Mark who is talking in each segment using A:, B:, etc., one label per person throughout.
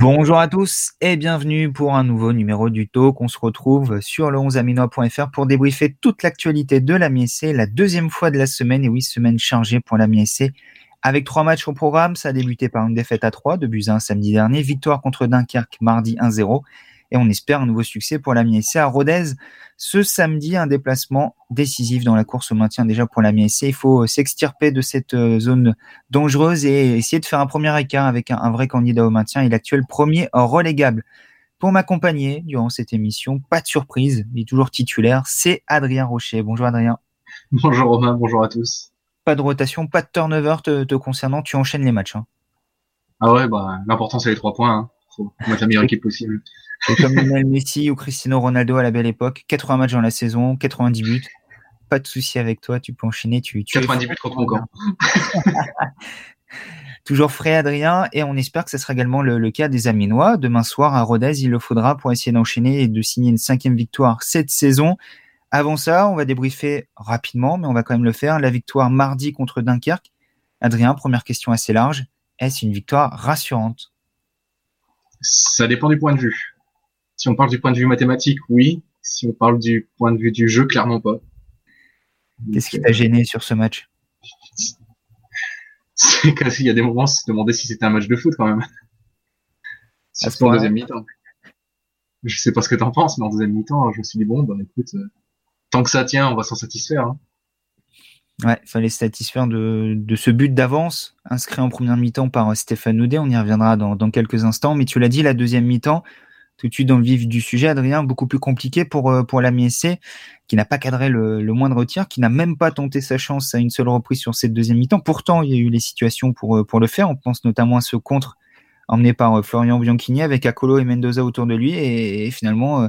A: Bonjour à tous et bienvenue pour un nouveau numéro du Talk. On se retrouve sur le 11aminois.fr pour débriefer toute l'actualité de la MSC, la deuxième fois de la semaine, et oui, semaine chargée pour la MSC. Avec trois matchs au programme, ça a débuté par une défaite à 3 de buts samedi dernier, victoire contre Dunkerque mardi 1-0, et on espère un nouveau succès pour la MSC à Rodez ce samedi, un déplacement décisif dans la course au maintien déjà pour la MSC. Il faut s'extirper de cette euh, zone dangereuse et essayer de faire un premier écart avec un, vrai candidat au maintien et l'actuel premier relégable. Pour m'accompagner durant cette émission, pas de surprise, il est toujours titulaire, c'est Adrien Rocher. Bonjour Adrien.
B: Bonjour Romain, bonjour à tous.
A: Pas de rotation, pas de turnover te, concernant, tu enchaînes les matchs. Hein.
B: Ah ouais, bah, l'important c'est les trois points. Hein. Faut mettre la meilleure équipe possible
A: comme Lionel Messi ou Cristiano Ronaldo à la belle époque, 80 matchs dans la saison, 90 buts. Pas de souci avec toi, tu peux enchaîner. Tu,
B: tu 90 buts contre mon camp.
A: Toujours frais, Adrien, et on espère que ce sera également le, cas des Aminois. Demain soir à Rodez, il le faudra pour essayer d'enchaîner et de signer une cinquième victoire cette saison. Avant ça, on va débriefer rapidement, mais on va quand même le faire. La victoire mardi contre Dunkerque. Adrien, première question assez large. Est-ce une victoire rassurante?
B: Ça dépend du point de vue. Si on parle du point de vue mathématique, oui. Si on parle du point de vue du jeu, clairement pas.
A: Qu'est-ce qui t'a gêné sur ce match?
B: C'est qu'il y a des moments, on se demandait si c'était un match de foot quand même. Surtout en deuxième mi-temps. Je sais pas ce que t'en penses, mais en deuxième mi-temps, je me suis dit bon, bah écoute, euh, tant que ça tient, on va s'en satisfaire. Hein.
A: Ouais, il fallait se satisfaire de, ce but d'avance inscrit en première mi-temps par Stéphane Noudet. On y reviendra dans, dans quelques instants. Mais tu l'as dit, la deuxième mi-temps, tout de suite dans le vif du sujet, Adrien, beaucoup plus compliqué pour, euh, pour la MSC, qui n'a pas cadré le, le moindre tir, qui n'a même pas tenté sa chance à une seule reprise sur cette deuxième mi-temps. Pourtant, il y a eu les situations pour, euh, pour le faire. On pense notamment à ce contre emmené par euh, Florian Bianchini avec Akolo et Mendoza autour de lui et, finalement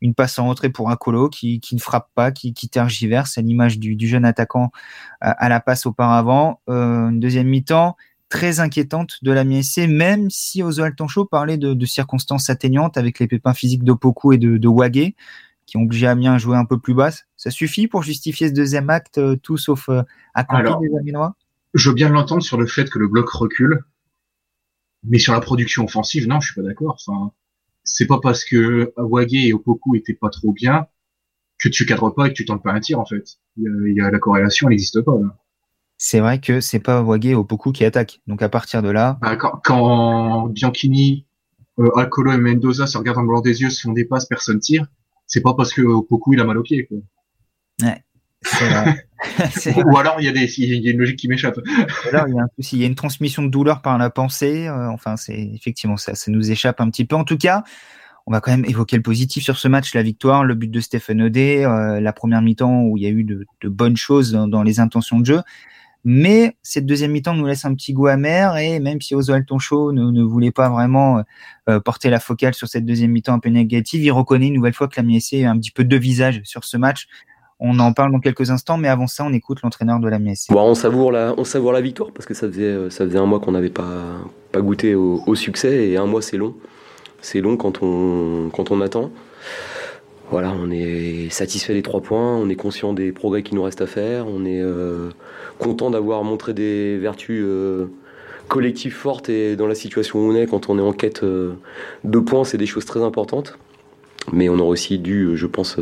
A: une passe en rentrée pour Akolo qui, qui ne frappe pas, qui, qui tergiverse à l'image du, du, jeune attaquant à, la passe auparavant. une deuxième mi-temps très inquiétante de la MSC, même si Oswald Tancho parlait de, circonstances atteignantes avec les pépins physiques d'Opoku et de, de qui ont obligé Amiens à jouer un peu plus basse. Ça suffit pour justifier ce deuxième acte, euh, tout sauf euh, à des Aminois?
B: Je veux bien l'entendre sur le fait que le bloc recule, mais sur la production offensive, non, je suis pas d'accord. Enfin, c'est pas parce que Wagé et Opoku étaient pas trop bien que tu cadres pas et que tu tentes pas un tir, en fait. Il y a, la corrélation, elle n'existe pas, là
A: c'est vrai que c'est pas Wagé ou Poku qui attaque. Donc à partir de là.
B: Bah, quand, Bianchini, euh, Alcolo et Mendoza se regardent le blanc des yeux, se font des passes, personne tire, c'est pas parce que Poku il a mal au pied. Quoi.
A: Ouais.
B: Ou alors il y, a des, il y a une logique qui m'échappe.
A: alors il y a un souci, il y a une transmission de douleur par la pensée. Euh, enfin, c'est effectivement ça, ça nous échappe un petit peu. En tout cas, on va quand même évoquer le positif sur ce match, la victoire, le but de Stephen Odé, euh, la première mi-temps où il y a eu de, bonnes choses dans, les intentions de jeu. Mais cette deuxième mi-temps nous laisse un petit goût amer et même si Oswald Tonchot ne, ne voulait pas vraiment euh, porter la focale sur cette deuxième mi-temps un peu négative, il reconnaît une nouvelle fois que la MSC a un petit peu de visage sur ce match. On en parle dans quelques instants, mais avant ça, on écoute l'entraîneur de la MSC.
C: Bon, on savoure la, on savoure la victoire parce que ça faisait, euh, ça faisait un mois qu'on n'avait pas, pas goûté au, au, succès et un mois c'est long. C'est long quand on, quand on attend. Voilà, on est satisfait des trois points, on est conscient des progrès qui nous restent à faire, on est euh, content d'avoir montré des vertus euh, collectives fortes et dans la situation où on est, quand on est en quête euh, de points, c'est des choses très importantes. Mais on aurait aussi dû, je pense,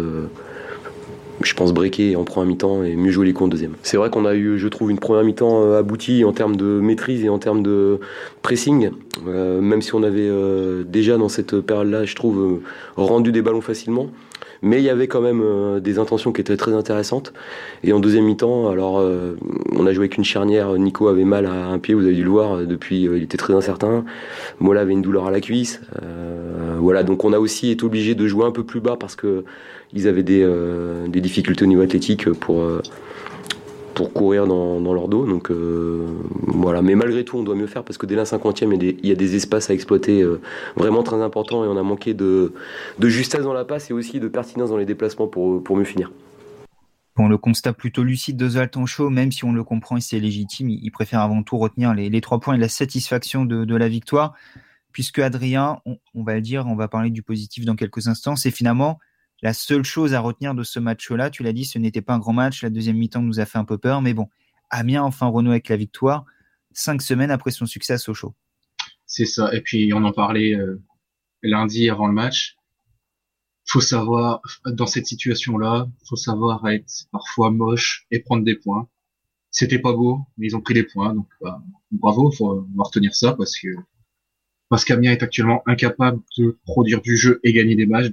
C: je pense breaker en première mi-temps et mieux jouer les coups en deuxième. C'est vrai qu'on a eu, je trouve, une première mi-temps aboutie en termes de maîtrise et en termes de pressing, même si on avait déjà dans cette période-là, je trouve, rendu des ballons facilement. Mais il y avait quand même euh, des intentions qui étaient très intéressantes. Et en deuxième mi-temps, alors euh, on a joué avec une charnière. Nico avait mal à un pied, vous avez dû le voir. Depuis, euh, il était très incertain. Mola avait une douleur à la cuisse. voilà, donc on a aussi été obligé de jouer un peu plus bas parce que ils avaient des, des difficultés au niveau athlétique pour pour courir dans, leur dos. Donc euh, voilà, mais malgré tout, on doit mieux faire parce que dès la 50e, il y a des, espaces à exploiter euh, vraiment très importants et on a manqué de, justesse dans la passe et aussi de pertinence dans les déplacements pour, mieux finir.
A: Bon, le constat plutôt lucide de Zoltan Show, même si on le comprend et c'est légitime, il, préfère avant tout retenir les, trois points et la satisfaction de, la victoire, puisque Adrien, on, on, va le dire, on va parler du positif dans quelques instants, c'est finalement la seule chose à retenir de ce match-là, tu l'as dit, ce n'était pas un grand match. La deuxième mi-temps nous a fait un peu peur, mais bon, Amiens enfin renoue avec la victoire, cinq semaines après son succès à Sochaux.
B: C'est ça. Et puis on en parlait euh, lundi avant le match. Faut savoir, dans cette situation-là, faut savoir être parfois moche et prendre des points. C'était pas beau, mais ils ont pris des points, donc bah, bravo, faut, retenir ça parce que parce qu'Amiens est actuellement incapable de produire du jeu et gagner des matchs.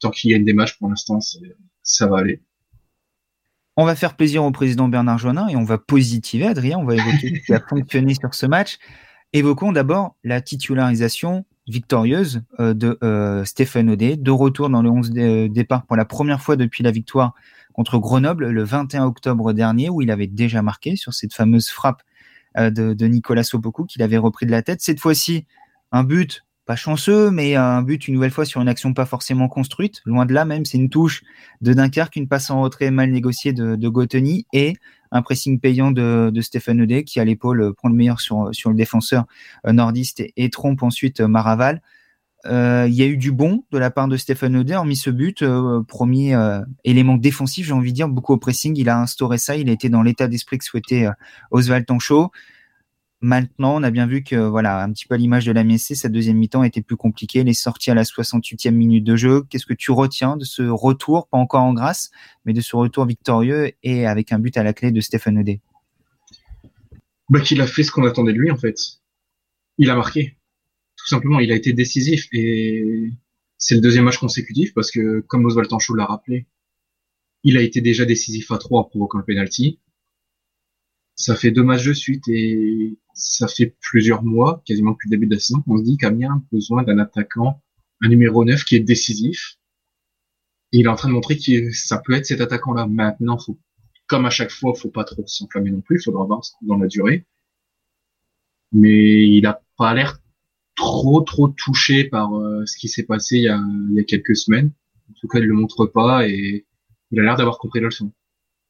B: Tant qu'il gagne des matchs, pour l'instant, ça va aller.
A: On va faire plaisir au président Bernard Joannin et on va positiver, Adrien. On va évoquer ce qui a fonctionné sur ce match. Évoquons d'abord la titularisation victorieuse euh, de euh, Stéphane Audet, de retour dans le 11 de départ pour la première fois depuis la victoire contre Grenoble le 21 octobre dernier, où il avait déjà marqué sur cette fameuse frappe euh, de, de, Nicolas Sopoku qu'il avait repris de la tête. Cette fois-ci, un but pas chanceux, mais un but une nouvelle fois sur une action pas forcément construite. Loin de là même, c'est une touche de Dunkerque, une passe en retrait mal négociée de, de et un pressing payant de, Stéphane Audet qui à l'épaule prend le meilleur sur, le défenseur euh, nordiste et, trompe ensuite euh, Maraval. Euh, il y a eu du bon de la part de Stéphane Audet, hormis ce but, premier élément défensif, j'ai envie de dire, beaucoup au pressing, il a instauré ça, il a été dans l'état d'esprit que souhaitait Oswald Tanchot. Maintenant, on a bien vu que, voilà, un petit peu à l'image de la MSC, sa deuxième mi-temps était plus compliquée. Les sorties à la 68e minute de jeu. Qu'est-ce que tu retiens de ce retour, pas encore en grâce, mais de ce retour victorieux et avec un but à la clé de Stéphane Odé
B: bah, Qu'il a fait ce qu'on attendait de lui, en fait. Il a marqué. Tout simplement, il a été décisif et c'est le deuxième match consécutif parce que, comme Oswald Tanchot l'a rappelé, il a été déjà décisif à 3 en provoquant le penalty ça fait deux matchs de suite et ça fait plusieurs mois, quasiment depuis le début de la saison, qu'on se dit qu'Amiens a besoin d'un attaquant, un numéro 9 qui est décisif. Il est en train de montrer que ça peut être cet attaquant-là. Maintenant, faut, comme à chaque fois, faut pas trop s'enflammer non plus, il faudra voir dans la durée. Mais il a pas l'air trop trop touché par euh, ce qui s'est passé il y, a, il y a quelques semaines. En tout cas, il le montre pas et il a l'air d'avoir compris la leçon.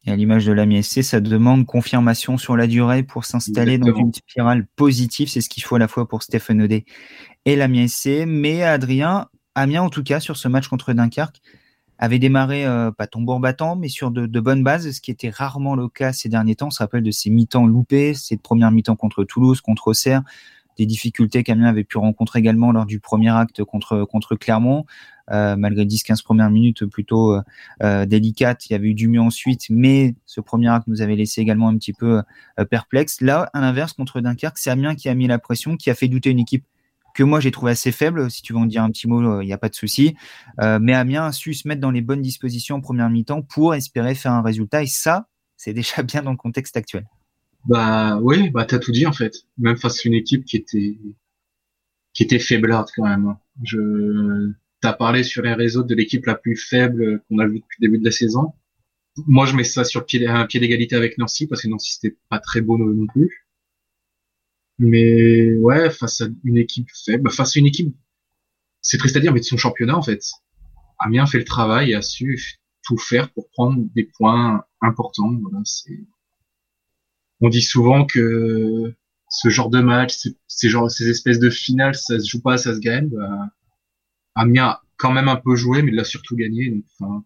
A: Et à l'image de l'AMI SC, ça demande confirmation sur la durée pour s'installer dans une spirale positive. C'est ce qu'il faut à la fois pour Stéphane Odé et l'AMI SC. Mais Adrien, Amiens en tout cas, sur ce match contre Dunkerque, avait démarré euh, pas tombeau battant, mais sur de, bonnes bases, ce qui était rarement le cas ces derniers temps. On se rappelle de ces mi-temps loupés, ces premières mi-temps contre Toulouse, contre Auxerre, des difficultés qu'Amiens avait pu rencontrer également lors du premier acte contre, contre Clermont. Euh, malgré 10-15 premières minutes plutôt euh, euh, délicates. Il y avait eu du mieux ensuite, mais ce premier acte nous avait laissé également un petit peu perplexe. Là, à l'inverse, contre Dunkerque, c'est Amiens qui a mis la pression, qui a fait douter une équipe que moi j'ai trouvé assez faible. Si tu veux en dire un petit mot, il n'y a pas de souci. mais Amiens a su se mettre dans les bonnes dispositions en première mi-temps pour espérer faire un résultat. Et ça, c'est déjà bien dans le contexte actuel.
B: Bah oui, bah t'as tout dit en fait. Même face à une équipe qui était qui était faiblarde quand même. Hein. Je T'as parlé sur les réseaux de l'équipe la plus faible qu'on a vu depuis le début de la saison. Moi, je mets ça sur pied, un pied d'égalité avec Nancy parce que Nancy c'était pas très beau non plus. Mais ouais, face à une équipe faible, face à une équipe, c'est triste à dire, mais de son championnat en fait. Amiens fait le travail et a su tout faire pour prendre des points importants. Voilà, c'est. On dit souvent que ce genre de match, ces, genre, ces espèces de finales, ça se joue pas, ça se gagne. Bah, Amiens quand même un peu joué, mais il l'a surtout gagné. Enfin,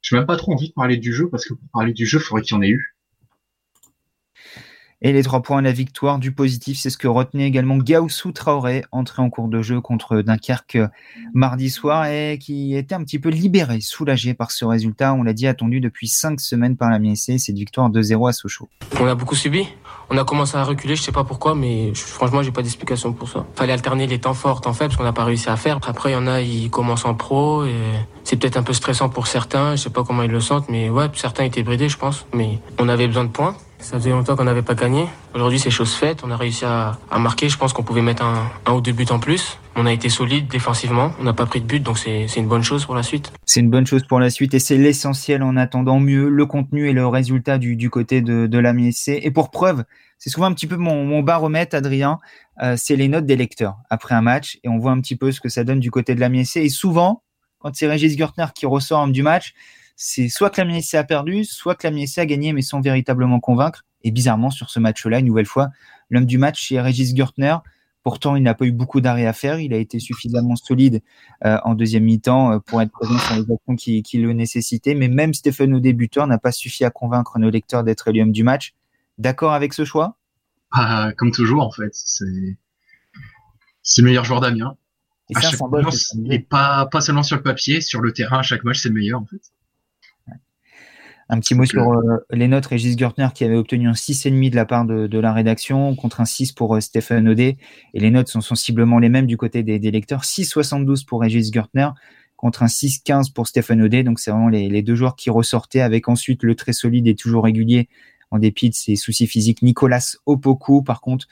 B: j'ai même pas trop envie de parler du jeu parce que pour parler du jeu, il faudrait qu'il y en ait eu.
A: Et les trois points, la victoire du positif, c'est ce que retenait également Gaussou Traoré, entré en cours de jeu contre Dunkerque mardi soir et qui était un petit peu libéré, soulagé par ce résultat. On l'a dit, attendu depuis cinq semaines par la MSC, cette victoire 2-0 à Sochaux.
D: On a beaucoup subi. On a commencé à reculer, je sais pas pourquoi, mais franchement, j'ai pas d'explication pour ça. Fallait alterner les temps forts, temps faibles, parce qu'on n'a pas réussi à faire. Après, il y en a, ils commencent en pro et c'est peut-être un peu stressant pour certains. Je sais pas comment ils le sentent, mais ouais, certains étaient bridés, je pense. Mais on avait besoin de points. Ça faisait longtemps qu'on n'avait pas gagné. Aujourd'hui, c'est chose faite. On a réussi à, marquer. Je pense qu'on pouvait mettre un, ou deux buts en plus. On a été solide défensivement. On n'a pas pris de but, donc c'est une bonne chose pour la suite.
A: C'est une bonne chose pour la suite et c'est l'essentiel en attendant mieux le contenu et le résultat du, côté de, de la MSC. Et pour preuve, c'est souvent un petit peu mon, baromètre, Adrien. Euh, c'est les notes des lecteurs après un match et on voit un petit peu ce que ça donne du côté de la MSC. Et souvent, quand c'est Régis Gürtner qui ressort du match, c'est soit que la MSC a perdu, soit que la MSC a gagné, mais sans véritablement convaincre. Et bizarrement, sur ce match-là, une nouvelle fois, l'homme du match, c'est Régis Gürtner. Pourtant, il n'a pas eu beaucoup d'arrêts à faire. Il a été suffisamment solide euh, en deuxième mi-temps euh, pour être présent sur les actions qui, qui, le nécessitaient. Mais même Stéphane, au débuteur, n'a pas suffi à convaincre nos lecteurs d'être l'homme du match. D'accord avec ce choix?
B: Ah, Comme toujours, en fait. C'est C'est le meilleur joueur d'Amiens. Et, pas, pas seulement sur le papier, sur le terrain, à chaque match, c'est le meilleur en fait.
A: Un petit mot sur euh, les notes, Régis Gertner qui avait obtenu un 6,5 de la part de, la rédaction contre un 6 pour euh, Stéphane Audet. Et les notes sont sensiblement les mêmes du côté des, des lecteurs. 6,72 pour Régis Gertner contre un 6-15 pour Stéphane Audet. Donc c'est vraiment les, deux joueurs qui ressortaient avec ensuite le très solide et toujours régulier en dépit de ses soucis physiques. Nicolas Opoku, par contre,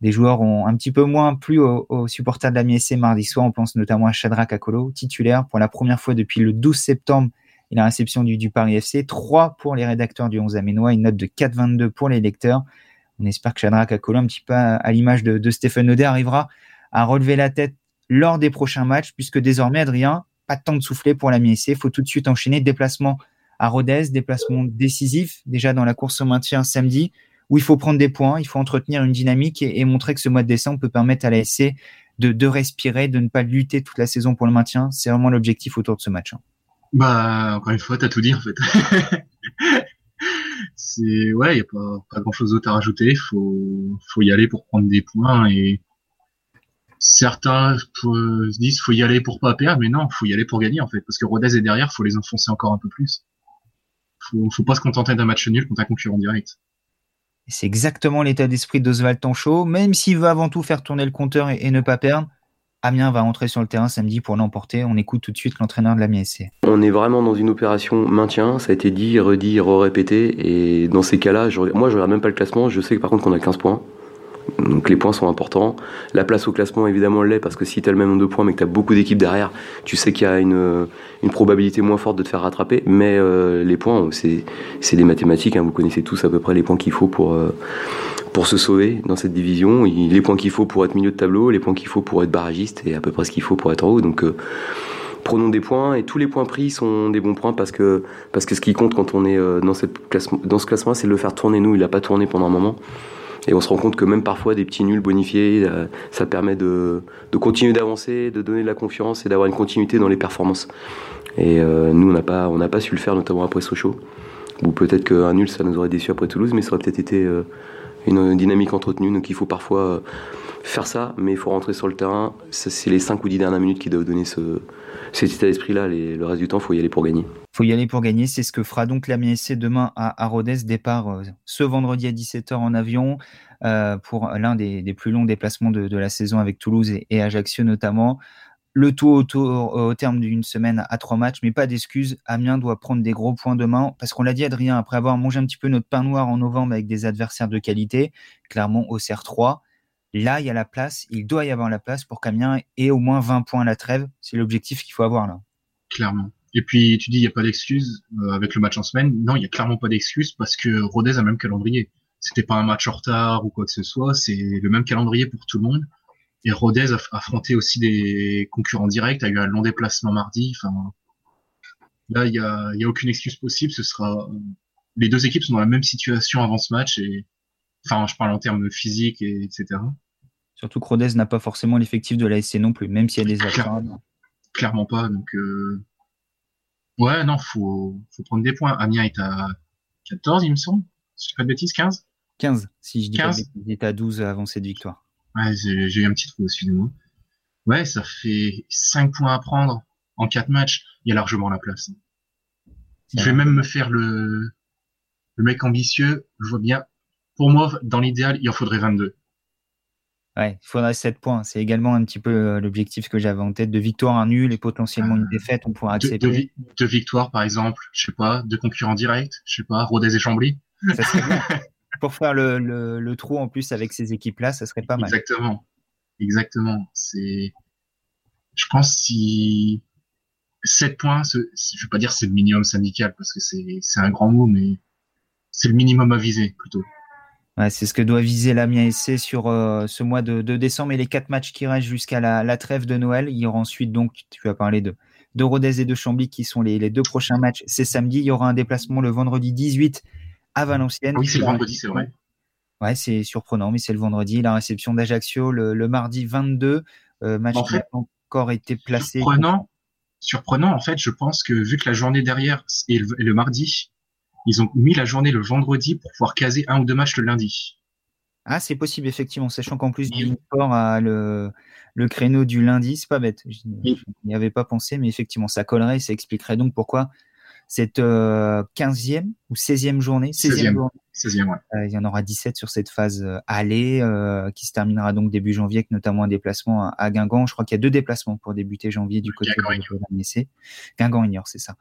A: des joueurs ont un petit peu moins plu aux, supporters de la MSC mardi soir. On pense notamment à Shadrach Akolo, titulaire pour la première fois depuis le 12 septembre et la réception du, du Paris FC. 3 pour les rédacteurs du 11 Aménois, une note de 4,22 pour les lecteurs. On espère que Shadrach Akolo, un petit peu à, l'image de, Stéphane Audet, arrivera à relever la tête lors des prochains matchs, puisque désormais, Adrien, pas de temps de souffler pour la MSC. Il faut tout de suite enchaîner déplacement à Rodez, déplacement décisif déjà dans la course au maintien samedi, où il faut prendre des points, il faut entretenir une dynamique et, montrer que ce mois de décembre peut permettre à la SC de, de, respirer, de ne pas lutter toute la saison pour le maintien. C'est vraiment l'objectif autour de ce match.
B: Bah, encore une fois, t'as tout dit en fait. c'est ouais, y a pas, pas grand chose d'autre à rajouter. Faut faut y aller pour prendre des points et certains se disent faut y aller pour pas perdre, mais non, faut y aller pour gagner en fait, parce que Rodez est derrière, faut les enfoncer encore un peu plus. Faut, faut pas se contenter d'un match nul contre un concurrent direct.
A: C'est exactement l'état d'esprit d'Oswald Tanchot, même s'il veut avant tout faire tourner le compteur et, ne pas perdre. Amiens va entrer sur le terrain samedi pour l'emporter. On écoute tout de suite l'entraîneur de l'Amiens SC.
C: On est vraiment dans une opération maintien. Ça a été dit, redit, re-répété. Et dans ces cas-là, moi, je regarde même pas le classement. Je sais que par contre qu'on a 15 points. Donc les points sont importants. La place au classement, évidemment, l'est parce que si tu as le même nombre de points mais que tu as beaucoup d'équipes derrière, tu sais qu'il y a une, probabilité moins forte de te faire rattraper. Mais euh, les points, c'est des mathématiques. Hein. Vous connaissez tous à peu près les points qu'il faut pour, euh, pour se sauver dans cette division. Les points qu'il faut pour être milieu de tableau, les points qu'il faut pour être barragiste et à peu près ce qu'il faut pour être en haut. Donc euh, prenons des points et tous les points pris sont des bons points parce que, parce que ce qui compte quand on est dans, cette classement, dans ce classement, c'est de le faire tourner. Nous, il n'a pas tourné pendant un moment. Et on se rend compte que même parfois des petits nuls bonifiés, euh, ça permet de, continuer d'avancer, de donner de la confiance et d'avoir une continuité dans les performances. Et euh, nous, on n'a pas, pas su le faire, notamment après Sochaux. Ou peut-être qu'un nul, ça nous aurait déçu après Toulouse, mais ça aurait peut-être été euh, une dynamique entretenue. Donc il faut parfois faire ça, mais il faut rentrer sur le terrain. C'est les 5 ou 10 dernières minutes qui doivent donner ce, cet état d'esprit-là. Le reste du temps, il faut y aller pour gagner
A: faut y aller pour gagner. C'est ce que fera donc la MSC demain à, à Rodez. Départ euh, ce vendredi à 17h en avion euh, pour l'un des, plus longs déplacements de, la saison avec Toulouse et, Ajaccio notamment. Le tout au, terme d'une semaine à trois matchs, mais pas d'excuses. Amiens doit prendre des gros points demain parce qu'on l'a dit, Adrien, après avoir mangé un petit peu notre pain noir en novembre avec des adversaires de qualité, clairement au CR3. Là, il y a la place, il doit y avoir la place pour qu'Amiens ait au moins 20 points à la trêve. C'est l'objectif qu'il faut avoir là.
B: Clairement. Et puis tu dis il n'y a pas d'excuse euh, avec le match en semaine. Non, il y a clairement pas d'excuse parce que Rodez a le même calendrier. C'était pas un match en retard ou quoi que ce soit, c'est le même calendrier pour tout le monde. Et Rodez a affronté aussi des concurrents directs, a eu un long déplacement mardi. Enfin, là, il y a, y a aucune excuse possible. Ce sera les deux équipes sont dans la même situation avant ce match et enfin, je parle en termes physiques et etc.
A: Surtout que Rodez n'a pas forcément l'effectif de la SC non plus, même s'il y a des
B: absents. Clairement pas. Donc euh, Ouais, non, faut, faut prendre des points. Amiens est à 14, il me semble. Si je dis pas de bêtises, 15
A: 15, si je dis 15. pas Il est à 12 avant cette victoire.
B: Ouais, j'ai eu un petit trou, excusez-moi. Ouais, ça fait 5 points à prendre en 4 matchs. Il y a largement la place. Je vais même me faire le, le mec ambitieux. Je vois bien. Pour moi, dans l'idéal, il en faudrait 22.
A: Ouais, il faudrait 7 points. C'est également un petit peu euh, l'objectif que j'avais en tête. De victoire, un nul et potentiellement une euh, défaite, on pourra accepter.
B: Deux, victoires, par exemple, je sais pas, deux concurrents directs, je sais pas, Rodez et Chambly. Ça.
A: Pour faire le, le, trou en plus avec ces équipes-là, ça serait pas mal.
B: Exactement. Exactement. C'est, je pense si 7 points, je vais pas dire c'est le minimum syndical parce que c'est un grand mot, mais c'est le minimum à viser plutôt
A: c'est ce que doit viser l'Amiens SC sur euh, ce mois de, décembre et les quatre matchs qui restent jusqu'à la, trêve de Noël. Il y aura ensuite donc, tu as parlé de, de Rodez et de Chambly qui sont les, deux prochains matchs. C'est samedi. Il y aura un déplacement le vendredi 18 à Valenciennes.
B: Oui, c'est le vendredi, c'est vrai.
A: Ouais, c'est surprenant, mais c'est le vendredi. La réception d'Ajaccio le, mardi 22. Euh, match qui encore été placé.
B: Surprenant, surprenant, en fait, je pense que vu que la journée derrière est le mardi, ils ont mis la journée le vendredi pour pouvoir caser un ou deux matchs le lundi.
A: Ah, c'est possible, effectivement, sachant qu'en plus, Sport a le, le créneau du lundi, c'est pas bête. Je n'y avais pas pensé, mais effectivement, ça collerait et ça expliquerait donc pourquoi cette 15e euh, ou 16e journée,
B: 16e, journée, 16e ouais.
A: Euh, il y en aura 17 sur cette phase euh, aller qui se terminera donc début janvier avec notamment un déplacement à, Guingamp. Je crois qu'il y a deux déplacements pour débuter janvier du côté de la Guingamp ignore, c'est ça.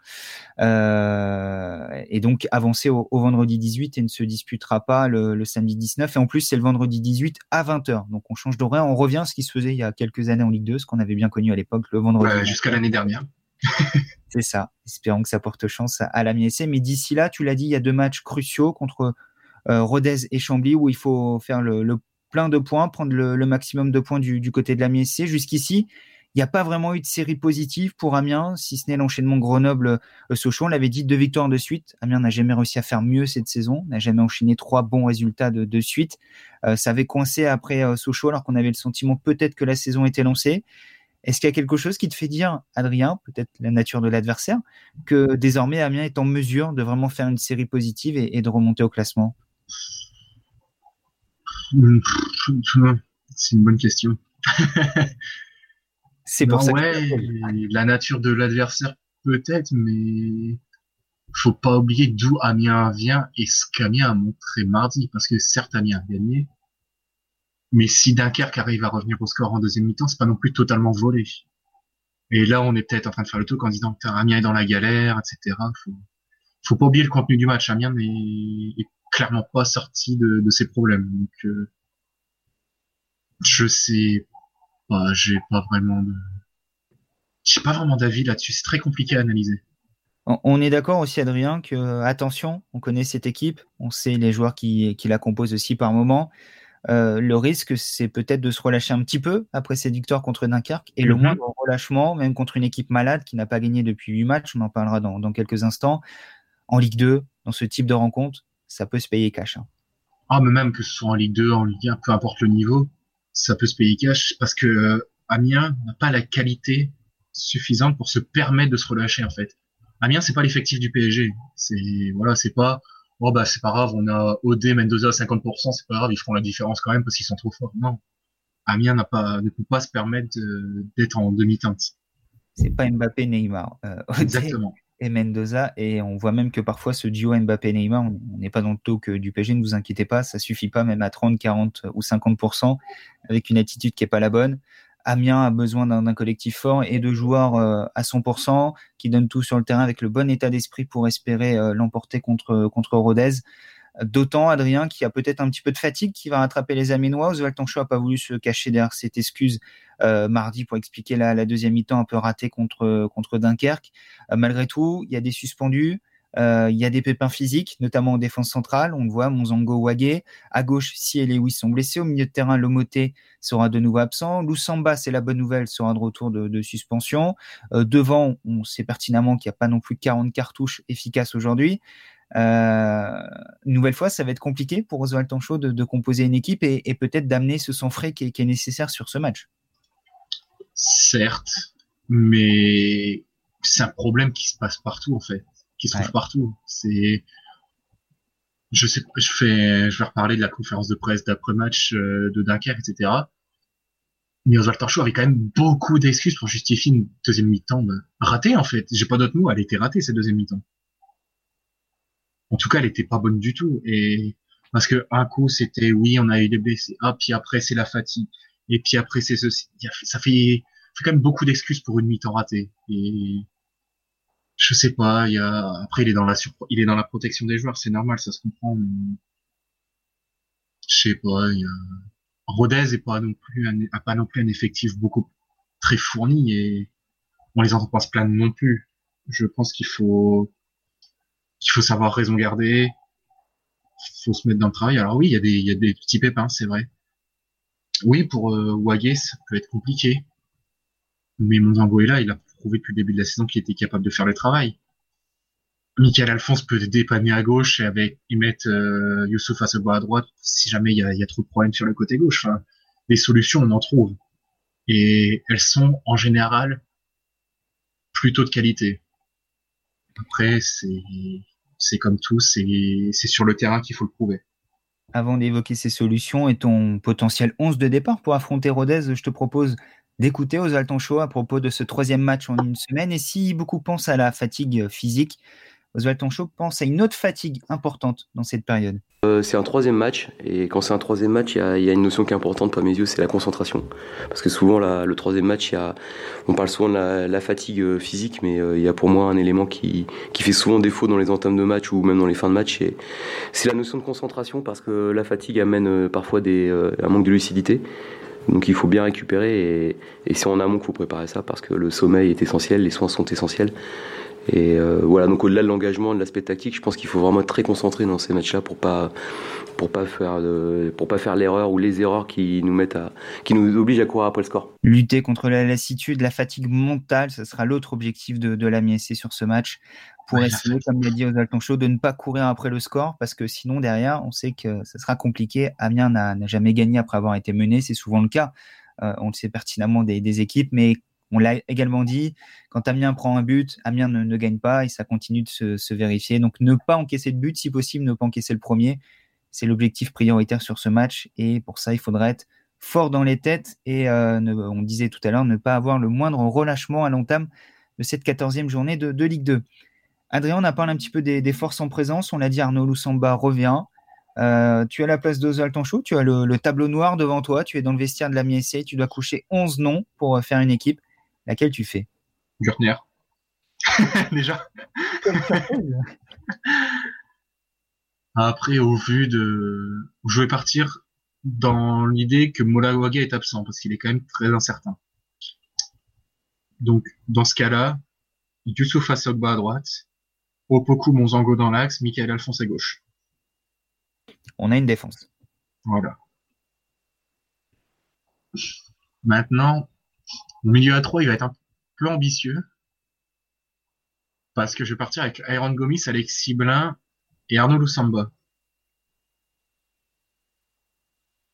A: et donc avancer au, vendredi 18 et ne se disputera pas le, samedi 19. Et en plus, c'est le vendredi 18 à 20h. Donc on change d'horaire, on revient à ce qui se faisait il y a quelques années en Ligue 2, ce qu'on avait bien connu à l'époque, le vendredi.
B: Jusqu'à l'année dernière.
A: C'est ça. Espérons que ça porte chance à, la MSC. Mais d'ici là, tu l'as dit, il y a deux matchs cruciaux contre euh, Rodez et Chambly où il faut faire le, plein de points, prendre le, maximum de points du, côté de la MSC. Jusqu'ici, il n'y a pas vraiment eu de série positive pour Amiens, si ce n'est l'enchaînement Grenoble-Sochaux. On l'avait dit, deux victoires de suite. Amiens n'a jamais réussi à faire mieux cette saison, n'a jamais enchaîné trois bons résultats de, suite. Euh, ça avait coincé après euh, Sochaux alors qu'on avait le sentiment peut-être que la saison était lancée. Est-ce qu'il y a quelque chose qui te fait dire, Adrien, peut-être la nature de l'adversaire, que désormais Amiens est en mesure de vraiment faire une série positive et, de remonter au classement?
B: C'est une bonne question.
A: C'est pour ça.
B: Ouais, la nature de l'adversaire peut-être, mais faut pas oublier d'où Amiens vient et ce qu'Amiens a montré mardi, parce que certes Amiens a gagné, mais si Dunkerque arrive à revenir au score en deuxième mi-temps, c'est pas non plus totalement volé. Et là, on est peut-être en train de faire le truc en disant que Amiens est dans la galère, etc. Faut, faut pas oublier le contenu du match. Amiens n'est clairement pas sorti de, de ses problèmes. Donc, euh, je sais pas, j'ai pas vraiment de, j'ai pas vraiment d'avis là-dessus. C'est très compliqué à analyser.
A: On est d'accord aussi, Adrien, que attention, on connaît cette équipe, on sait les joueurs qui, qui la composent aussi par moment. Euh, le risque, c'est peut-être de se relâcher un petit peu après cette victoire contre Dunkerque. Et le mhm. moindre relâchement, même contre une équipe malade qui n'a pas gagné depuis huit matchs, on en parlera dans, quelques instants, en Ligue 2, dans ce type de rencontre, ça peut se payer cash. Hein.
B: Ah, mais même que ce soit en Ligue 2, en Ligue 1, peu importe le niveau, ça peut se payer cash parce que euh, Amiens n'a pas la qualité suffisante pour se permettre de se relâcher en fait. Amiens, c'est pas l'effectif du PSG. C'est voilà, c'est pas oh bah c'est pas grave, on a OD Mendoza à 50%, c'est pas grave, ils feront la différence quand même parce qu'ils sont trop forts. Non, Amiens n'a pas, ne peut pas se permettre d'être en demi-teinte.
A: C'est pas Mbappé Neymar. Euh,
B: Exactement.
A: Et Mendoza, et on voit même que parfois ce duo Mbappé-Neymar, on n'est pas dans le taux que du PSG, ne vous inquiétez pas, ça suffit pas même à 30, 40 ou 50% avec une attitude qui est pas la bonne. Amiens a besoin d'un collectif fort et de joueurs euh, à 100% qui donnent tout sur le terrain avec le bon état d'esprit pour espérer euh, l'emporter contre contre Rodez. D'autant Adrien qui a peut-être un petit peu de fatigue qui va rattraper les Aménois. Oswald Tancho a pas voulu se cacher derrière cette excuse euh, mardi pour expliquer la, la deuxième mi-temps un peu ratée contre contre Dunkerque. malgré tout, il y a des suspendus. Euh, il y a des pépins physiques, notamment en défense centrale. On le voit, Monzango Wagé. À gauche, si et Lewis sont blessés. Au milieu de terrain, Lomoté sera de nouveau absent. Lusamba, c'est la bonne nouvelle, sera de retour de, suspension. Euh, devant, on sait pertinemment qu'il n'y a pas non plus 40 cartouches efficaces aujourd'hui. Euh, nouvelle fois, ça va être compliqué pour Oswald Tancho de, de composer une équipe et, peut-être d'amener ce sang frais qui est nécessaire sur ce match.
B: Certes, mais c'est un problème qui se passe partout en fait qui se trouve partout. C'est, je sais, je fais, je vais reparler de la conférence de presse d'après-match euh, de Dunkerque, etc. Mais Oswald Torchou avait quand même beaucoup d'excuses pour justifier une deuxième mi-temps ratée, en fait. J'ai pas d'autre mot, elle était ratée, cette deuxième mi-temps. En tout cas, elle était pas bonne du tout. Et parce que un coup, c'était oui, on a eu des blessés. Ah, puis après, c'est la fatigue. Et puis après, c'est ceci. Ça fait, fait quand même beaucoup d'excuses pour une mi-temps ratée. Et je sais pas, après il est dans la protection des joueurs, c'est normal, ça se comprend. Je sais pas, il y a Rodez est pas non plus un... a pas non plus un effectif beaucoup très fourni et on les entend pas se non plus. Je pense qu'il faut qu'il faut savoir raison garder, il faut se mettre dans le travail. Alors oui, il y a des petits pépins, c'est vrai. Oui, pour euh, ça peut être compliqué. Mais Monzango est là, il a prouvé depuis le début de la saison qu'il était capable de faire le travail. Michael Alphonse peut dépanner à gauche et avec y mettre euh, Youssouf Assegua à droite si jamais il y a, trop de problèmes sur le côté gauche. Les solutions, on en trouve. Et elles sont en général plutôt de qualité. Après, c'est comme tout, c'est sur le terrain qu'il faut le prouver.
A: avant d'évoquer ces solutions et ton potentiel 11 de départ pour affronter Rodez, je te propose d'écouter aux Alton à propos de ce troisième match en une semaine. Et si beaucoup pensent à la fatigue physique, Oswald Tonchot pense à une autre fatigue importante dans cette période.
C: Euh, c'est un troisième match, et quand c'est un troisième match, il y, a une notion qui est importante pour mes yeux, c'est la concentration. Parce que souvent, le troisième match, on parle souvent de la, fatigue euh, physique, mais euh, il y a pour moi un élément qui, fait souvent défaut dans les entames de match ou même dans les fins de match, c'est la notion de concentration, parce que la fatigue amène parfois un manque de lucidité. Donc il faut bien récupérer, et, c'est en amont qu'il faut préparer ça, parce que le sommeil est essentiel, les soins sont essentiels. Et euh, voilà, donc au-delà de l'engagement, de l'aspect tactique, je pense qu'il faut vraiment être très concentré dans ces matchs-là pour pas pour pas faire pour pas faire l'erreur ou les erreurs qui nous mettent à qui nous obligent à courir après le score.
A: Lutter contre la lassitude, la fatigue mentale, ce sera l'autre objectif de, de la MSC sur ce match pour essayer, comme l'a dit Oswald Show, de ne pas courir après le score parce que sinon derrière, on sait que ce sera compliqué. Amiens n'a jamais gagné après avoir été mené, c'est souvent le cas. Euh, on le sait pertinemment des, des équipes, mais on l'a également dit, quand Amiens prend un but, Amiens ne, gagne pas et ça continue de se, vérifier. Donc ne pas encaisser de but, si possible, ne pas encaisser le premier. C'est l'objectif prioritaire sur ce match et pour ça, il faudrait être fort dans les têtes et euh, on disait tout à l'heure, ne pas avoir le moindre relâchement à l'entame de cette quatorzième journée de, Ligue 2. Adrien, on a parlé un petit peu des, forces en présence. On l'a dit, Arnaud Loussamba revient. Euh, tu as la place d'Oswald Tanchot, tu as le, tableau noir devant toi, tu es dans le vestiaire de la MSC, tu dois coucher 11 noms pour euh, faire une équipe. Laquelle tu fais?
B: Gürtner. Déjà. Après, au vu de. Je vais partir dans l'idée que Molawaga est absent parce qu'il est quand même très incertain. Donc, dans ce cas-là, Youssouf Assogba à droite, Opoku Monzango dans l'axe, Michael Alphonse à gauche.
A: On a une défense.
B: Voilà. Maintenant, le milieu à 3, il va être un peu ambitieux. Parce que je vais partir avec Aaron Gomis, Alexis Blin et Arnaud Loussamba.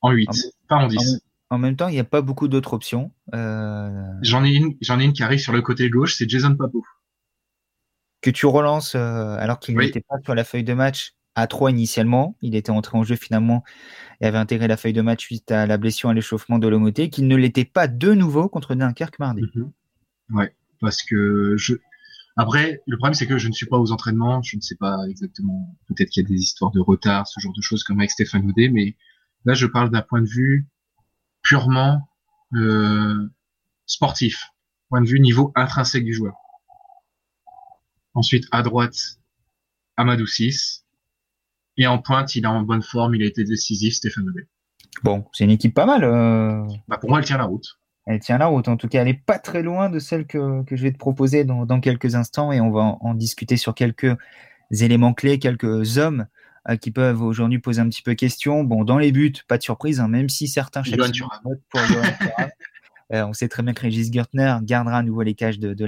B: En 8, pas en 10.
A: En, même temps, il n'y a pas beaucoup d'autres options. Euh,
B: j'en ai une, j'en ai une qui arrive sur le côté gauche, c'est Jason Papo.
A: Que tu relances euh, alors qu'il n'était pas sur la feuille de match à 3 initialement. Il était entré en jeu finalement et avait intégré la feuille de match suite à la blessure à l'échauffement de Lomoté, qu'il ne l'était pas de nouveau contre Dunkerque mardi.
B: Mhm. Ouais, parce que je. Après, le problème c'est que je ne suis pas aux entraînements, je ne sais pas exactement. Peut-être qu'il y a des histoires de retard, ce genre de choses comme avec Stéphane Audet, mais là je parle d'un point de vue purement euh, sportif, point de vue niveau intrinsèque du joueur. Ensuite, à droite, Amadou 6, et en pointe, il est en bonne forme, il a été décisif, Stéphane Audet.
A: Bon, c'est une équipe pas mal. Euh.
B: Bah pour moi, elle tient la route.
A: Elle tient la route. En tout cas, elle n'est pas très loin de celle que, je vais te proposer dans, quelques instants et on va en, discuter sur quelques éléments clés, quelques hommes euh, qui peuvent aujourd'hui poser un petit peu question. Bon, dans les buts, pas de surprise, hein, même si certains pour euh, on sait très bien que Régis Gertner gardera à nouveau les cages de, de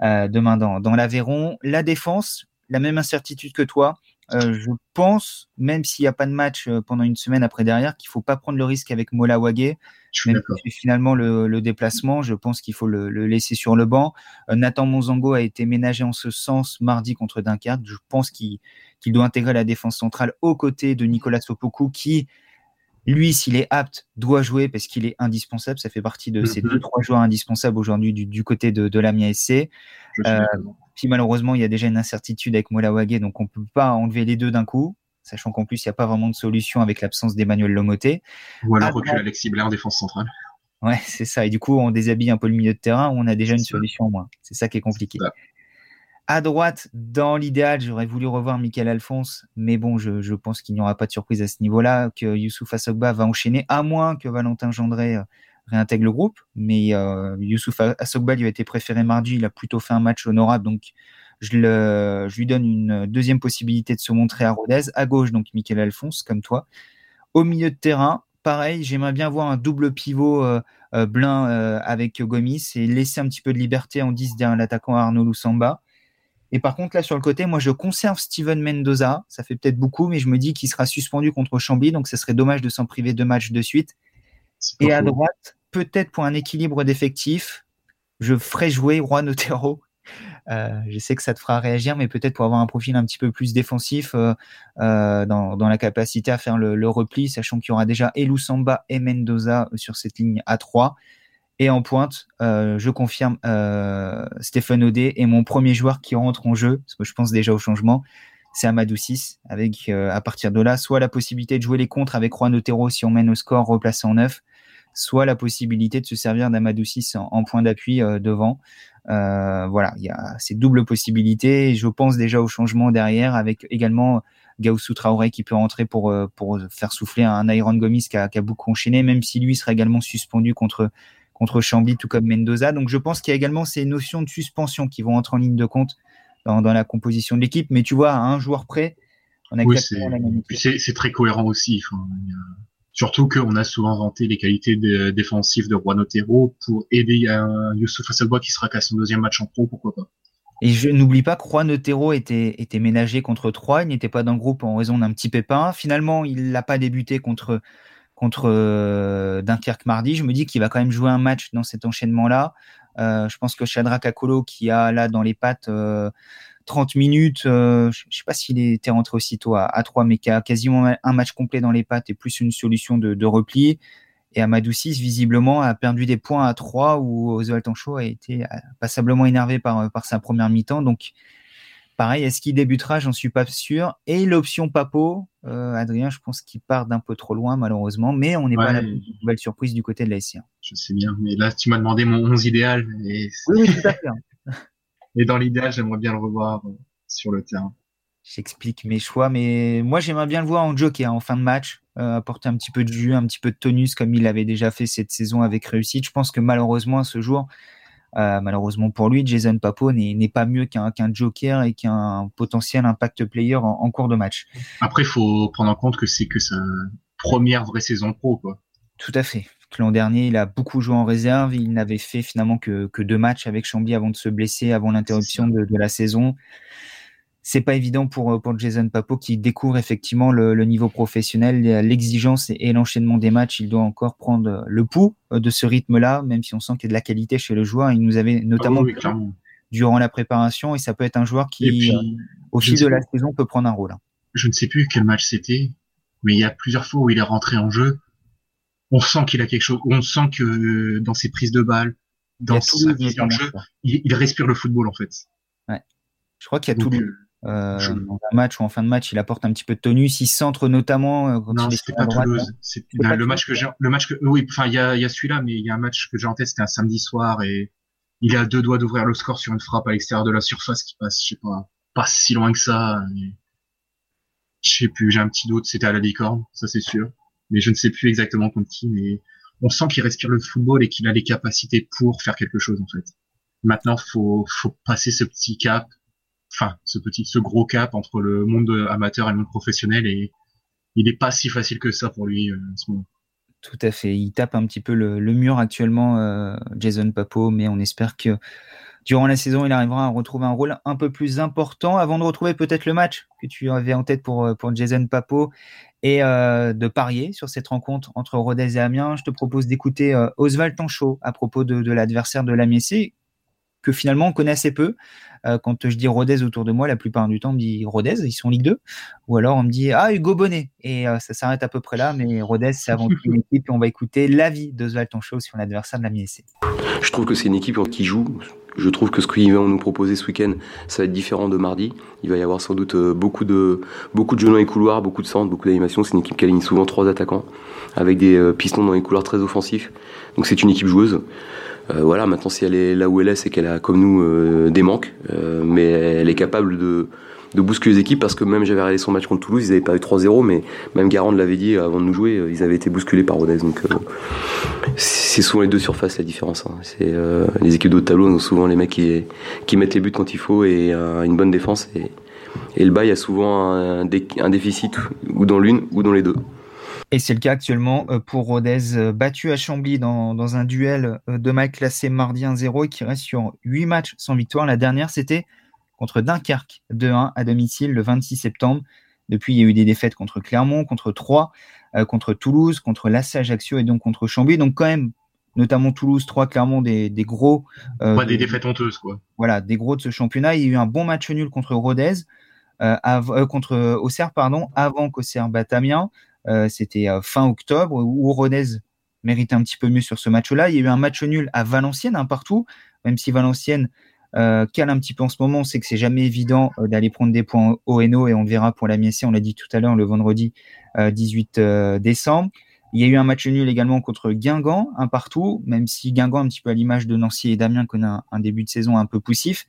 A: demain dans, dans l'Aveyron. La défense, la même incertitude que toi. Euh, je pense, même s'il n'y a pas de match euh, pendant une semaine après derrière, qu'il faut pas prendre le risque avec Mola Wagé. Même si finalement le, déplacement, je pense qu'il faut le, laisser sur le banc. Euh, Nathan Monzango a été ménagé en ce sens mardi contre Dunkerque. Je pense qu'il doit intégrer la défense centrale aux côtés de Nicolas Sopoku, qui, lui, s'il est apte, doit jouer parce qu'il est indispensable. Ça fait partie de ces mhm. deux, trois joueurs indispensables aujourd'hui du, côté de, de l'AMIA SC. Puis malheureusement, il y a déjà une incertitude avec Molawage, donc on ne peut pas enlever les deux d'un coup, sachant qu'en plus, il n'y a pas vraiment de solution avec l'absence d'Emmanuel Lomoté.
B: Ou alors recul Alexis Blair en défense centrale.
A: Ouais, c'est ça. Et du coup, on déshabille un peu le milieu de terrain où on a déjà une solution en moins. C'est ça qui est compliqué. À droite, dans l'idéal, j'aurais voulu revoir Michael Alphonse, mais bon, je, pense qu'il n'y aura pas de surprise à ce niveau-là, que Youssouf Assogba va enchaîner, à moins que Valentin Gendré euh, réintègre le groupe. Mais euh, Youssouf Assogba lui a été préféré mardi. Il a plutôt fait un match honorable. Donc, je, lui donne une deuxième possibilité de se montrer à Rodez. À gauche, donc, Michael Alphonse, comme toi. Au milieu de terrain, pareil, j'aimerais bien voir un double pivot euh, euh Blin euh, avec Gomis et laisser un petit peu de liberté en 10 derrière l'attaquant Arnaud Loussamba. Et par contre, là, sur le côté, moi, je conserve Steven Mendoza. Ça fait peut-être beaucoup, mais je me dis qu'il sera suspendu contre Chambly, donc ce serait dommage de s'en priver deux matchs de suite. Et à droite, peut-être pour un équilibre d'effectifs, je ferai jouer Juan Otero Euh, je sais que ça te fera réagir, mais peut-être pour avoir un profil un petit peu plus défensif euh, euh, dans, la capacité à faire le, repli, sachant qu'il y aura déjà Elou Samba et Mendoza sur cette ligne A3. Et en pointe, je confirme, Stéphane Odé est mon premier joueur qui rentre en jeu, parce que je pense déjà au changement. C'est Amadou 6, avec à partir de là, soit la possibilité de jouer les contres avec Juan Otero si on mène au score replacé en 9, soit la possibilité de se servir d'Amadou 6 en, point d'appui devant. Euh, voilà, il y a ces doubles possibilités. je pense déjà au changement derrière avec également Gaussou Traoré qui peut rentrer pour, euh, pour faire souffler un Iron Gomis qui a, qui a beaucoup enchaîné, même si lui sera également suspendu contre, contre Chambly, tout comme Mendoza. Donc je pense qu'il y a également ces notions de suspension qui vont entrer en ligne de compte dans, dans la composition de l'équipe. Mais tu vois, à un joueur près,
B: on a oui, C'est très cohérent aussi. Enfin, Surtout qu'on a souvent vanté les qualités défensives de Juan Otero pour aider un Youssouf Hasselbois qui sera qu'à son deuxième match en pro, pourquoi pas.
A: Et je n'oublie pas que Juan Otero était, était ménagé contre 3, il n'était pas dans le groupe en raison d'un petit pépin. Finalement, il n'a pas débuté contre, contre euh, Dunkerque mardi. Je me dis qu'il va quand même jouer un match dans cet enchaînement-là. Euh, je pense que Shadrach Akolo, qui a là dans les pattes euh, 30 minutes, euh, je ne sais pas s'il était rentré aussitôt à, à 3, mais qui a quasiment un match complet dans les pattes et plus une solution de, de repli. Et Amadou 6, visiblement, a perdu des points à 3 où Oswald Tancho a été passablement énervé par, par sa première mi-temps. Donc, pareil, est-ce qu'il débutera J'en suis pas sûr. Et l'option Papo, euh, Adrien, je pense qu'il part d'un peu trop loin, malheureusement. Mais on n'est pas à la nouvelle surprise du côté de la
B: Je sais bien, mais là, tu m'as demandé mon 11 idéal.
A: Et oui, tout à fait. Hein.
B: Et dans l'idéal, j'aimerais bien le revoir euh, sur le terrain.
A: J'explique mes choix, mais moi j'aimerais bien le voir en joker en fin de match, euh, apporter un petit peu de jus, un petit peu de tonus comme il l'avait déjà fait cette saison avec réussite. Je pense que malheureusement à ce jour, euh, malheureusement pour lui, Jason Papo n'est pas mieux qu'un joker et qu'un potentiel impact player en, cours de match.
B: Après, il faut prendre en compte que c'est que sa première vraie saison pro. Quoi.
A: Tout à fait. L'an dernier, il a beaucoup joué en réserve. Il n'avait fait finalement que, deux matchs avec Chambly avant de se blesser, avant l'interruption de, la saison. C'est pas évident pour, pour Jason Papo qui découvre effectivement le, niveau professionnel, l'exigence et, l'enchaînement des matchs. Il doit encore prendre le pouls de ce rythme-là, même si on sent qu'il y a de la qualité chez le joueur. Il nous avait notamment ah durant la préparation et ça peut être un joueur qui, euh, au fil de la saison, peut prendre un rôle.
B: Je ne sais plus quel match c'était, mais il y a plusieurs fois où il est rentré en jeu on sent qu'il a quelque chose. On sent que dans ses prises de balles, dans sa vision de jeu, il, respire le football en fait.
A: Ouais. Je crois qu'il y a tout le euh, dans un match ou en fin de match, il apporte un petit peu de tonus. Il centre notamment.
B: Euh, non, c'était pas Toulouse. le match que j'ai, le match que, oui, enfin, il y a, y a celui-là, mais il y a un match que j'ai en tête, c'était un samedi soir et il a deux doigts d'ouvrir le score sur une frappe à l'extérieur de la surface qui passe, je sais pas, pas si loin que ça. Je sais plus, j'ai un petit doute, c'était à la licorne, ça c'est sûr mais je ne sais plus exactement contre qui, mais on sent qu'il respire le football et qu'il a les capacités pour faire quelque chose en fait. Maintenant, faut faut passer ce petit cap, enfin ce petit, ce gros cap entre le monde amateur et le monde professionnel et il n'est pas si facile que ça pour lui euh, en ce moment.
A: Tout à fait. Il tape un petit peu le, mur actuellement, euh, Jason Papo, mais on espère que durant la saison, il arrivera à retrouver un rôle un peu plus important. Avant de retrouver peut-être le match que tu avais en tête pour, euh, pour Jason Papo et de parier sur cette rencontre entre Rodez et Amiens, je te propose d'écouter Oswald Tanchot à propos de, l'adversaire de l'Amiens que finalement on connaît assez peu. Euh, quand je dis Rodez autour de moi, la plupart du temps on me dit Rodez, ils sont Ligue 2. Ou alors on me dit Ah, Hugo Bonnet. Et ça s'arrête à peu près là, mais Rodez, c'est avant tout une équipe et on va écouter l'avis d'Oswald Tanchot sur l'adversaire de l'Amiens
C: Je trouve que c'est une équipe qui joue je trouve que ce qu'ils vont nous proposer ce week-end, ça va être différent de mardi. Il va y avoir sans doute euh, beaucoup de, beaucoup de jeux dans les couloirs, beaucoup de centres, beaucoup d'animation. C'est une équipe qui aligne souvent trois attaquants, avec des euh, pistons dans les couloirs très offensifs. Donc c'est une équipe joueuse. Euh, voilà, maintenant si elle est là où elle est, c'est qu'elle a comme nous des manques, mais elle est capable de, de bousculer les équipes parce que même j'avais regardé son match contre Toulouse, ils n'avaient pas eu 3-0, mais même Garand l'avait dit avant de nous jouer, euh, ils avaient été bousculés par Rodez. Donc euh, c'est souvent les deux surfaces la différence. Hein. C'est euh, les équipes de haut tableau ont souvent les mecs qui, qui mettent les buts quand il faut et une bonne défense. Et, et le bas, il y a souvent un, déficit ou dans l'une ou dans les deux.
A: Et c'est le cas actuellement pour Rodez, battu à Chambly dans, dans un duel de mal classé mardi 1-0 et qui reste sur 8 matchs sans victoire. La dernière, c'était contre Dunkerque 2-1 à domicile le 26 septembre. Depuis, il y a eu des défaites contre Clermont, contre Troyes, euh, contre Toulouse, contre Lassa Ajaccio et donc contre Chambly. Donc quand même notamment Toulouse, 3 clairement des, des gros.
B: Euh, des défaites honteuses, quoi.
A: Voilà, des gros de ce championnat. Il y a eu un bon match nul contre Rodez, euh, euh, contre Auxerre, pardon, avant qu'Auxerre batte Amiens. C'était fin octobre, où Rodez méritait un petit peu mieux sur ce match-là. Il y a eu un match nul à Valenciennes, un partout, même si Valenciennes euh, cale un petit peu en ce moment, c'est que c'est jamais évident euh, d'aller prendre des points au NO et on verra pour la MSC, on l'a dit tout à l'heure, le vendredi 18 euh, décembre. Il y a eu un match nul également contre Guingamp, un partout, même si Guingamp, un petit peu à l'image de Nancy et Damien, connaît un, un, début de saison un peu poussif.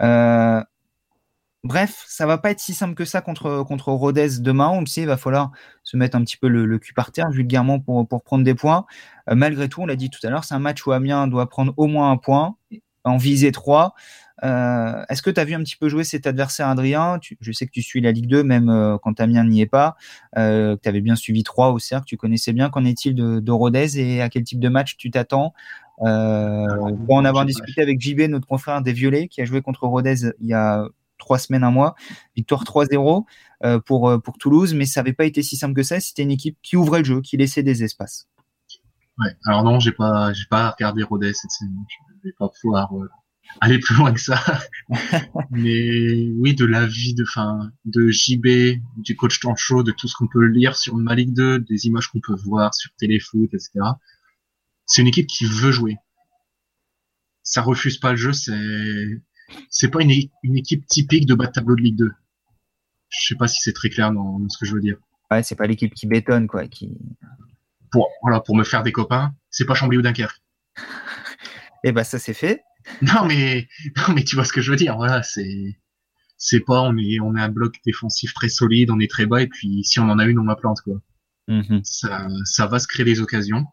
A: Euh, bref, ça va pas être si simple que ça contre, contre Rodez demain. On le sait, il va falloir se mettre un petit peu le, le cul par terre, vulgairement, pour, pour prendre des points. Euh, malgré tout, on l'a dit tout à l'heure, c'est un match où Amiens doit prendre au moins un point en visée 3. Euh, Est-ce que tu as vu un petit peu jouer cet adversaire, Adrien? Je sais que tu suis la Ligue 2, même euh, quand Amiens n'y est pas, euh, que tu avais bien suivi 3 au cercle, tu connaissais bien. Qu'en est-il de, de, Rodez et à quel type de match tu t'attends? Pour en avoir discuté avec JB, notre confrère des Violets, qui a joué contre Rodez il y a trois semaines, un mois, victoire 3-0 euh, pour, pour Toulouse, mais ça n'avait pas été si simple que ça. C'était une équipe qui ouvrait le jeu, qui laissait des espaces.
B: Ouais, alors non, j'ai pas, j'ai pas regardé Rodez cette saison. Je vais pas pouvoir euh, aller plus loin que ça. Mais oui, de la vie de, fin, de JB, du coach Tancho, de tout ce qu'on peut lire sur ma Ligue 2, des images qu'on peut voir sur Téléfoot, etc. C'est une équipe qui veut jouer. Ça refuse pas le jeu, c'est, c'est pas une, une, équipe typique de bas de tableau de Ligue 2. Je sais pas si c'est très clair dans, dans, ce que je veux dire.
A: Ouais, c'est pas l'équipe qui bétonne, quoi, qui.
B: Pour, voilà, pour me faire des copains, c'est pas Chambly ou Dunkerque.
A: Et eh ben, ça c'est fait.
B: Non mais non mais tu vois ce que je veux dire. Voilà, c'est c'est pas on est on est un bloc défensif très solide, on est très bas et puis si on en a une on la plante quoi.
A: Mm -hmm.
B: Ça ça va se créer des occasions.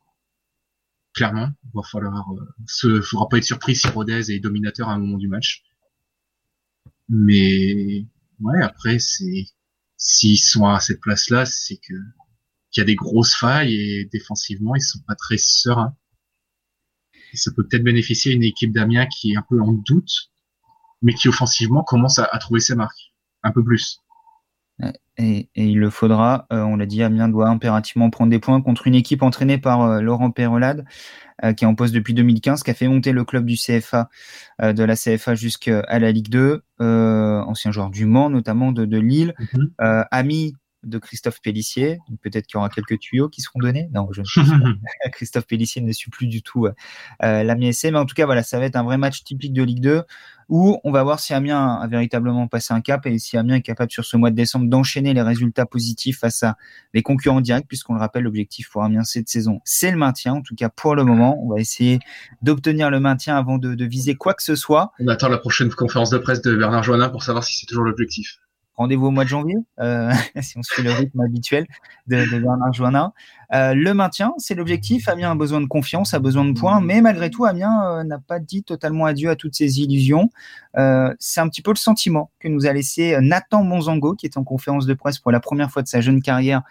B: Clairement, il va falloir euh, se faudra pas être surpris si Rodez est dominateur à un moment du match. Mais ouais, après c'est s'ils sont à cette place-là, c'est que qu'il y a des grosses failles et défensivement ils sont pas très sereins ça peut peut-être bénéficier à une équipe d'Amiens qui est un peu en doute, mais qui offensivement commence à, à trouver ses marques un peu plus.
A: Et, et il le faudra. Euh, on l'a dit, Amiens doit impérativement prendre des points contre une équipe entraînée par euh, Laurent Perrelade, euh, qui est en poste depuis 2015, qui a fait monter le club du CFA, de la CFA jusqu'à la Ligue 2, ancien joueur du Mans, notamment de, de Lille, mm -hmm. ami de Christophe Pellissier. Peut-être qu'il y aura quelques tuyaux qui seront donnés. Non, je ne sais pas. Christophe Pellissier ne suit plus du tout euh, l'Amiens SC. Mais en tout cas, voilà, ça va être un vrai match typique de Ligue 2 où on va voir si Amiens a véritablement passé un cap et si Amiens est capable sur ce mois de décembre d'enchaîner les résultats positifs face à les concurrents directs, puisqu'on le rappelle, l'objectif pour Amiens cette saison, c'est le maintien. En tout cas, pour le moment, on va essayer d'obtenir le maintien avant de, de, viser quoi que ce soit.
B: On attend la prochaine conférence de presse de Bernard Joannin pour savoir si c'est toujours l'objectif
A: rendez-vous au mois de janvier, euh, si on suit le rythme habituel de, Bernard Joannin. Euh, le maintien, c'est l'objectif. Amiens a besoin de confiance, a besoin de points, mais malgré tout, Amiens euh, n'a pas dit totalement adieu à toutes ses illusions. Euh, c'est un petit peu le sentiment que nous a laissé Nathan Monzango, qui est en conférence de presse pour la première fois de sa jeune carrière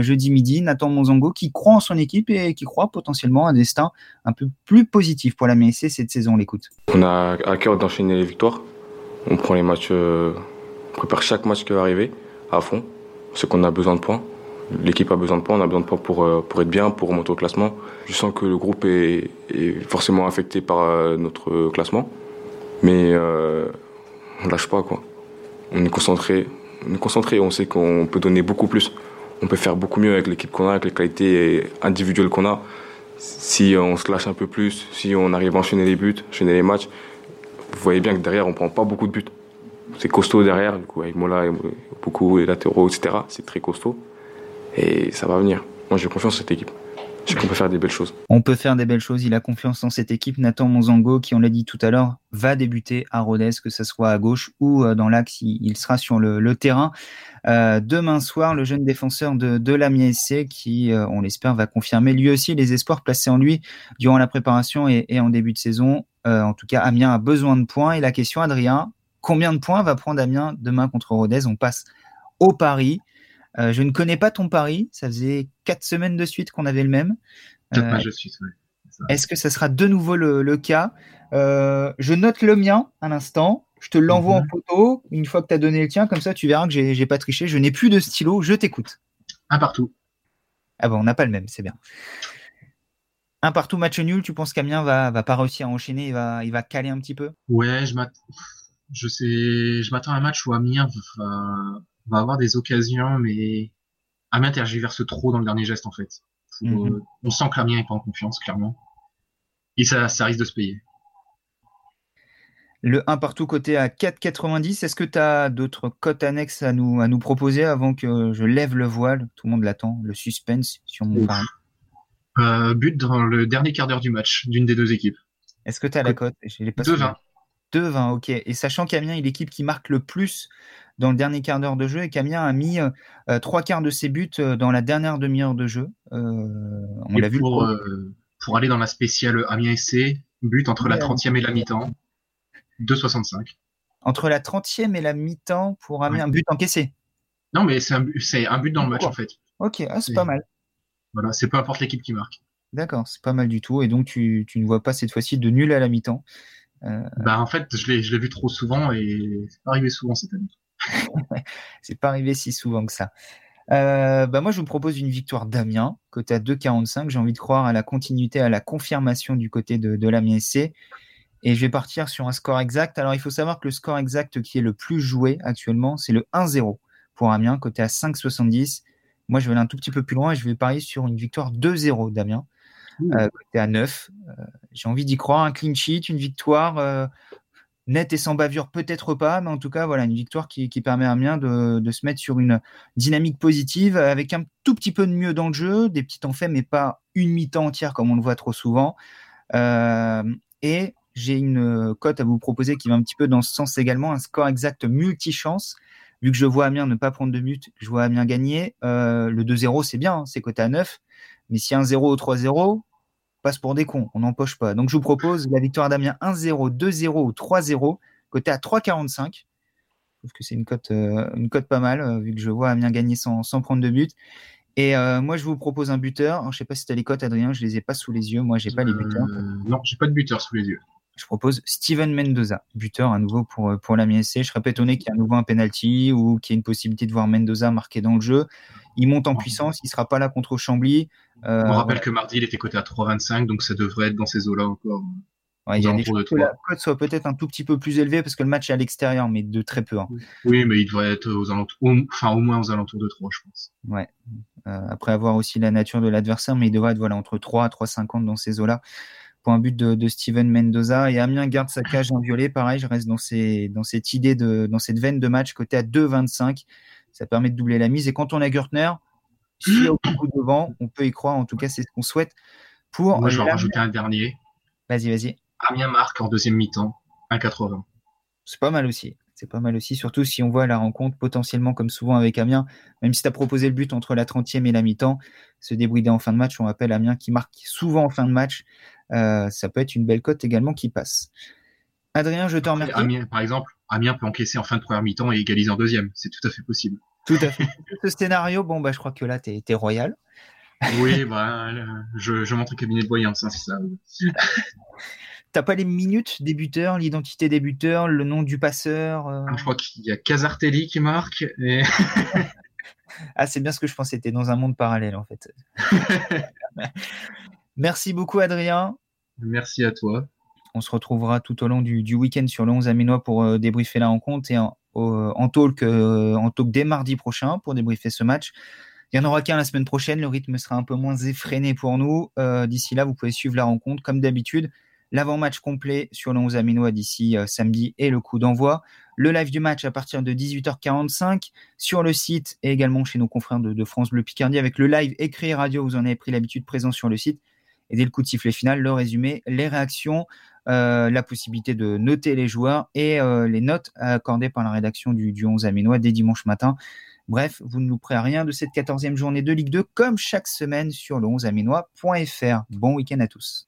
A: jeudi midi. Nathan Monzango qui croit en son équipe et qui croit potentiellement à un destin un peu plus positif pour la MSC cette saison. On l'écoute.
E: On a à cœur d'enchaîner les victoires. On prend les matchs on prépare chaque match qui va arriver à fond. C'est qu'on a besoin de points. L'équipe a besoin de points, on a besoin de points pour, pour être bien, pour remonter au classement. Je sens que le groupe est, est forcément affecté par notre classement. Mais euh, on lâche pas quoi. On est concentré, on est concentré, on sait qu'on peut donner beaucoup plus. On peut faire beaucoup mieux avec l'équipe qu'on a, avec les qualités individuelles qu'on a. Si on se lâche un peu plus, si on arrive à enchaîner les buts, enchaîner les matchs, vous voyez bien que derrière on prend pas beaucoup de buts c'est costaud derrière, du coup, avec Mola, et beaucoup et latéraux, etc. C'est très costaud. Et ça va venir. Moi, j'ai confiance en cette équipe. Je sais qu'on peut faire des belles choses.
A: On peut faire des belles choses. Il a confiance en cette équipe. Nathan Monzango, qui, on l'a dit tout à l'heure, va débuter à Rodez, que ce soit à gauche ou dans l'axe. Il sera sur le, terrain. Euh, demain soir, le jeune défenseur de, de la SC, qui, euh, on l'espère, va confirmer lui aussi les espoirs placés en lui durant la préparation et, en début de saison. Euh, en tout cas, Amiens a besoin de points. Et la question, Adrien, combien de points va prendre Amiens demain contre Rodez On passe au pari. Euh, je ne connais pas ton pari. Ça faisait quatre semaines de suite qu'on avait le même.
B: Euh, de suite, oui.
A: Est-ce que ça sera de nouveau le, le cas euh, Je note le mien à l'instant. Je te l'envoie mm -hmm. en photo une fois que tu as donné le tien. Comme ça, tu verras que j'ai pas triché. Je n'ai plus de stylo. Je t'écoute.
B: Un partout.
A: Ah bon, on n'a pas le même. C'est bien. Un partout match nul, tu penses qu'Amiens va, va pas réussir à enchaîner, il va, il va caler un petit peu?
B: Ouais, je m'attends. Je sais, je m'attends à un match où Amiens va, va avoir des occasions, mais Amiens tergiverse trop dans le dernier geste en fait. Mhm. On sent que l'Amiens est pas en confiance, clairement. Et ça, ça risque de se payer.
A: Le 1 partout côté à 4,90. Est-ce que tu as d'autres cotes annexes à nous, à nous proposer avant que je lève le voile? Tout le monde l'attend, le suspense sur mon pari.
B: Euh, but dans le dernier quart d'heure du match d'une des deux équipes.
A: Est-ce que tu as la cote
B: 2-20.
A: 2-20, ok. Et sachant qu'Amiens est l'équipe qui marque le plus dans le dernier quart d'heure de jeu et qu'Amiens a mis euh, trois quarts de ses buts euh, dans la dernière demi-heure de jeu.
B: on l'a vu. Pour, pour aller dans la spéciale Amiens SC, but entre la 30e et la mi-temps. 2,65.
A: Entre la 30e et la mi-temps pour amener un but encaissé.
B: Non, mais c'est un, but dans le match en fait.
A: Ok, ah, c'est pas mal.
B: Voilà, c'est peu importe l'équipe qui marque.
A: D'accord, c'est pas mal du tout. Et donc tu, ne vois pas cette fois-ci de nul à la mi-temps.
B: Euh, bah en fait, je l'ai vu trop souvent et c'est pas arrivé souvent cette année.
A: c'est pas arrivé si souvent que ça. Euh, bah moi, je vous propose une victoire d'Amiens, côté à 2,45. J'ai envie de croire à la continuité, à la confirmation du côté de, de l'Amiens SC. Et je vais partir sur un score exact. Alors, il faut savoir que le score exact qui est le plus joué actuellement, c'est le 1-0 pour Amiens, côté à 5,70. Moi, je vais aller un tout petit peu plus loin et je vais parier sur une victoire 2-0 d'Amiens, euh, côté à 9. Euh, j'ai envie d'y croire, un clean sheet, une victoire euh, nette et sans bavure, peut-être pas, mais en tout cas, voilà, une victoire qui, permet à Amiens de, de, se mettre sur une dynamique positive avec un tout petit peu de mieux dans le jeu, des petits temps faits, mais pas une mi-temps entière comme on le voit trop souvent. et j'ai une cote à vous proposer qui va un petit peu dans ce sens également, un score exact multi-chance. Vu que je vois Amiens ne pas prendre de but, je vois Amiens gagner. Euh, le 2-0, c'est bien, hein, c'est coté à 9. Mais si un 0 ou 3-0, passe pour des cons, on n'empoche pas. Donc je vous propose la victoire d'Amiens 1-0, 2-0 ou 3-0, coté à 3,45. Je trouve que c'est une cote, euh, une cote pas mal, vu que je vois Amiens gagner sans, sans prendre de but. Et moi, je vous propose un buteur. Je je sais pas si tu as les cotes, Adrien, je les ai pas sous les yeux. Moi, j'ai pas les buteurs.
B: non, j'ai pas de buteur sous les yeux
A: je propose Steven Mendoza, buteur à nouveau pour, euh, pour la MSC. Je serais pas étonné qu'il y ait à nouveau un penalty ou qu'il y ait une possibilité de voir Mendoza marqué dans le jeu. Il monte en puissance, il sera pas là contre Chambly.
B: Euh, On rappelle que mardi, il était coté à 3,25, donc ça devrait être dans ces eaux-là encore.
A: il y a des que la cote soit peut-être un tout petit peu plus élevée parce que le match est à l'extérieur, mais de très peu. Hein.
B: Oui, mais il devrait être aux alentours, enfin au moins aux alentours de 3, je pense.
A: Ouais. Euh, après avoir aussi la nature de l'adversaire, mais il devrait être voilà entre 3 à 3,50 dans ces eaux-là un but de, Steven Mendoza. Et Amiens garde sa cage en violet. Pareil, je reste dans, ces, dans cette idée, de, dans cette veine de match, côté à 2,25. Ça permet de doubler la mise. Et quand on a Gertner, s'il y a beaucoup devant, on peut y croire. En tout cas, c'est ce qu'on souhaite pour.
B: Moi, je vais rajouter un dernier.
A: Vas-y, vas-y.
B: Amiens marque en deuxième mi-temps, 1,80.
A: C'est pas mal aussi. C'est pas mal aussi, surtout si on voit la rencontre potentiellement comme souvent avec Amiens, même si tu as proposé le but entre la 30e et la mi-temps, se débrider en fin de match, on rappelle Amiens qui marque souvent en fin de match, euh, ça peut être une belle cote également qui passe. Adrien, je te remercie.
B: Amiens, par exemple, Amiens peut encaisser en fin de première mi-temps et égaliser en deuxième. C'est tout à fait possible.
A: Tout à fait. Ce scénario, bon, bah, je crois que là, tu es, royal.
B: oui, bah, je, je montre un cabinet de voyance, hein, c'est ça.
A: T'as pas les minutes des buteurs, l'identité des buteurs, le nom du passeur euh
B: ah, Je crois qu'il y a Casartelli qui marque.
A: ah, c'est bien ce que je pensais. T'es dans un monde parallèle, en fait. Merci beaucoup, Adrien.
B: Merci à toi.
A: On se retrouvera tout au long du, week-end sur le 11 Aminois pour euh, débriefer la rencontre et en, en, talk, euh, en talk dès mardi prochain pour débriefer ce match. Il n'y en aura qu'un la semaine prochaine. Le rythme sera un peu moins effréné pour nous. Euh, d'ici là, vous pouvez suivre la rencontre comme d'habitude. L'avant-match complet sur le 11 Aminois d'ici samedi et le coup d'envoi. Le live du match à partir de 18h45 sur le site et également chez nos confrères de, de France Bleu Picardie avec le live écrit radio. Vous en avez pris l'habitude présent sur le site et dès le coup de sifflet final, le résumé, les réactions, euh, la possibilité de noter les joueurs et euh, les notes accordées par la rédaction du, du 11 Aminois dès dimanche matin. Bref, vous ne louperez rien de cette 14e journée de Ligue 2 comme chaque semaine sur le 11aminois.fr. Bon week-end à tous.